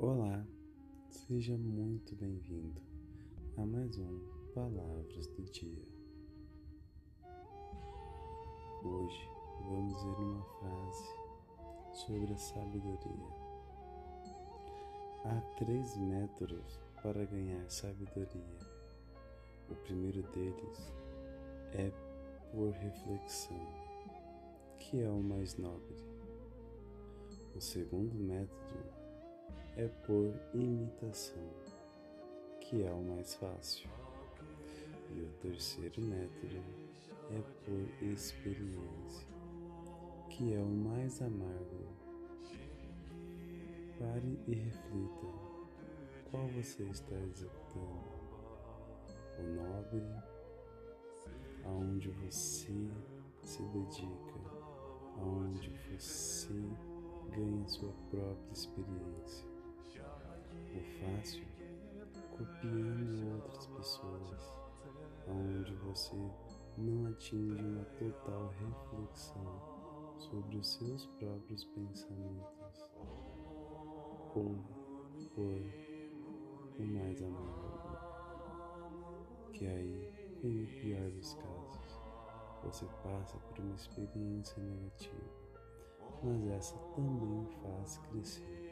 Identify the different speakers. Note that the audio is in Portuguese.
Speaker 1: Olá, seja muito bem-vindo a mais um Palavras do Dia. Hoje vamos ver uma frase sobre a sabedoria. Há três métodos para ganhar sabedoria. O primeiro deles é por reflexão, que é o mais nobre. O segundo método é por imitação, que é o mais fácil. E o terceiro método é por experiência, que é o mais amargo. Pare e reflita qual você está executando. O nobre, aonde você se dedica, aonde você ganha sua própria experiência. Fácil, copiando outras pessoas, onde você não atinge uma total reflexão sobre os seus próprios pensamentos, ou por o mais amargo, que aí, em pior dos casos, você passa por uma experiência negativa mas essa também faz crescer.